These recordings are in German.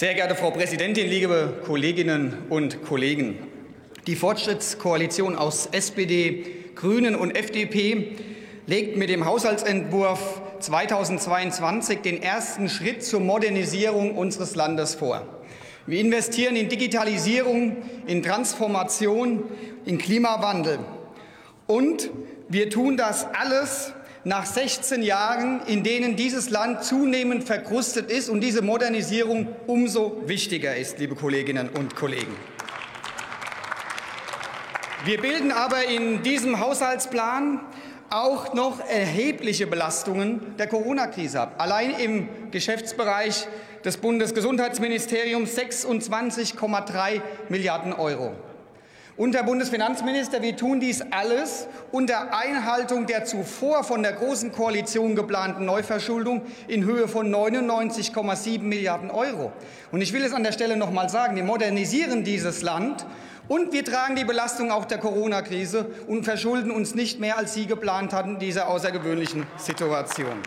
Sehr geehrte Frau Präsidentin, liebe Kolleginnen und Kollegen! Die Fortschrittskoalition aus SPD, Grünen und FDP legt mit dem Haushaltsentwurf 2022 den ersten Schritt zur Modernisierung unseres Landes vor. Wir investieren in Digitalisierung, in Transformation, in Klimawandel. Und wir tun das alles nach 16 Jahren, in denen dieses Land zunehmend verkrustet ist und diese Modernisierung umso wichtiger ist, liebe Kolleginnen und Kollegen. Wir bilden aber in diesem Haushaltsplan auch noch erhebliche Belastungen der Corona-Krise ab. Allein im Geschäftsbereich des Bundesgesundheitsministeriums 26,3 Milliarden Euro. Und Herr Bundesfinanzminister, wir tun dies alles unter Einhaltung der zuvor von der Großen Koalition geplanten Neuverschuldung in Höhe von 99,7 Milliarden Euro. Und ich will es an der Stelle noch mal sagen, wir modernisieren dieses Land und wir tragen die Belastung auch der Corona-Krise und verschulden uns nicht mehr, als Sie geplant hatten, in dieser außergewöhnlichen Situation.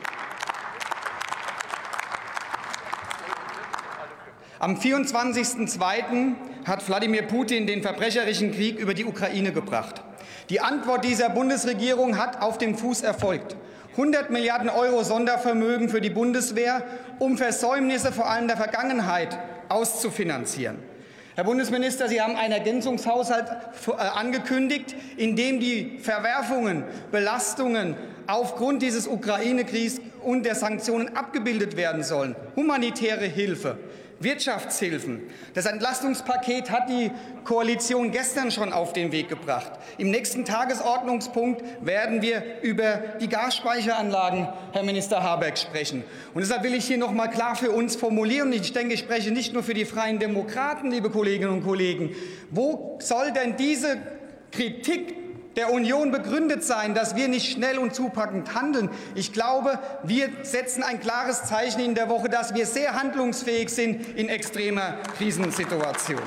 Am 24.02. hat Wladimir Putin den verbrecherischen Krieg über die Ukraine gebracht. Die Antwort dieser Bundesregierung hat auf dem Fuß erfolgt. 100 Milliarden Euro Sondervermögen für die Bundeswehr, um Versäumnisse vor allem der Vergangenheit auszufinanzieren. Herr Bundesminister, Sie haben einen Ergänzungshaushalt äh, angekündigt, in dem die Verwerfungen, Belastungen aufgrund dieses Ukraine-Kriegs und der Sanktionen abgebildet werden sollen. Humanitäre Hilfe, Wirtschaftshilfen. Das Entlastungspaket hat die Koalition gestern schon auf den Weg gebracht. Im nächsten Tagesordnungspunkt werden wir über die Gasspeicheranlagen, Herr Minister Habeck, sprechen. Und deshalb will ich hier noch mal klar für uns formulieren, ich denke, ich spreche nicht nur für die Freien Demokraten, liebe Kolleginnen und Kollegen, wo soll denn diese Kritik der Union begründet sein, dass wir nicht schnell und zupackend handeln. Ich glaube, wir setzen ein klares Zeichen in der Woche, dass wir sehr handlungsfähig sind in extremer Krisensituation.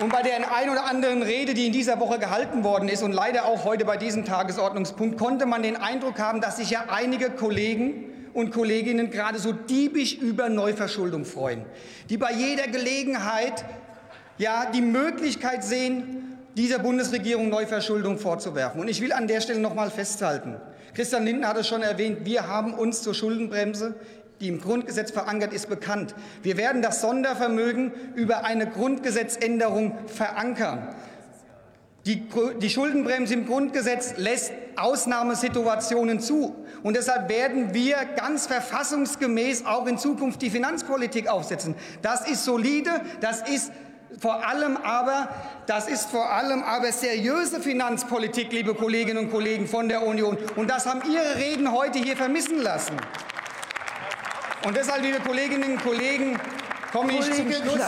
Und bei der ein oder anderen Rede, die in dieser Woche gehalten worden ist und leider auch heute bei diesem Tagesordnungspunkt, konnte man den Eindruck haben, dass sich ja einige Kollegen und Kolleginnen gerade so diebisch über Neuverschuldung freuen, die bei jeder Gelegenheit ja, die Möglichkeit sehen, dieser Bundesregierung Neuverschuldung vorzuwerfen. Und ich will an der Stelle noch mal festhalten. Christian Lindner hat es schon erwähnt, wir haben uns zur Schuldenbremse die im Grundgesetz verankert ist, bekannt. Wir werden das Sondervermögen über eine Grundgesetzänderung verankern. Die, die, Schuldenbremse im Grundgesetz lässt Ausnahmesituationen zu. Und deshalb werden wir ganz verfassungsgemäß auch in Zukunft die Finanzpolitik aufsetzen. Das ist solide, das ist vor allem aber, das ist vor allem aber seriöse Finanzpolitik, liebe Kolleginnen und Kollegen von der Union. Und das haben Ihre Reden heute hier vermissen lassen. Und deshalb, liebe Kolleginnen und Kollegen, komme ich zum Schluss.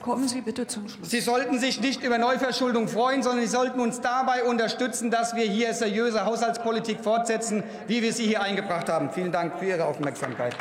Kommen Sie bitte zum Schluss. Sie sollten sich nicht über Neuverschuldung freuen, sondern Sie sollten uns dabei unterstützen, dass wir hier seriöse Haushaltspolitik fortsetzen, wie wir sie hier eingebracht haben. Vielen Dank für Ihre Aufmerksamkeit.